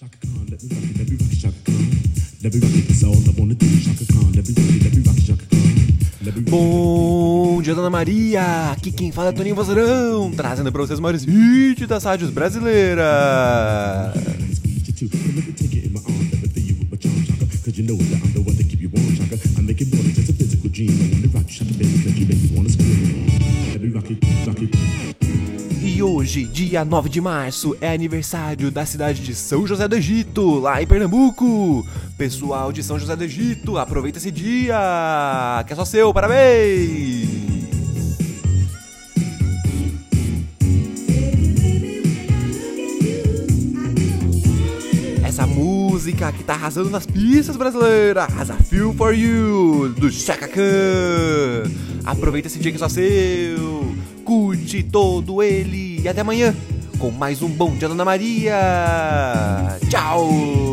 Shaka Khan, let me rock it, let me rock it, Shaka Khan. Let me rock it, that's all I wanna do. Shaka Khan, let me rock it, let me rock it, Shaka Khan. Let me rock it. Bom dia, Dona Maria! Aqui quem fala é Toninho Vozarão, trazendo pra vocês os maiores hits das rádios brasileiras. Rock it, rock it. E hoje, dia 9 de março, é aniversário da cidade de São José do Egito, lá em Pernambuco. Pessoal de São José do Egito, aproveita esse dia, que é só seu, parabéns! Essa música que tá arrasando nas pistas brasileiras, I Feel For You, do Chaka Khan. Aproveita esse dia que é só seu, curte todo ele e até amanhã com mais um Bom Dia Dona Maria. Tchau!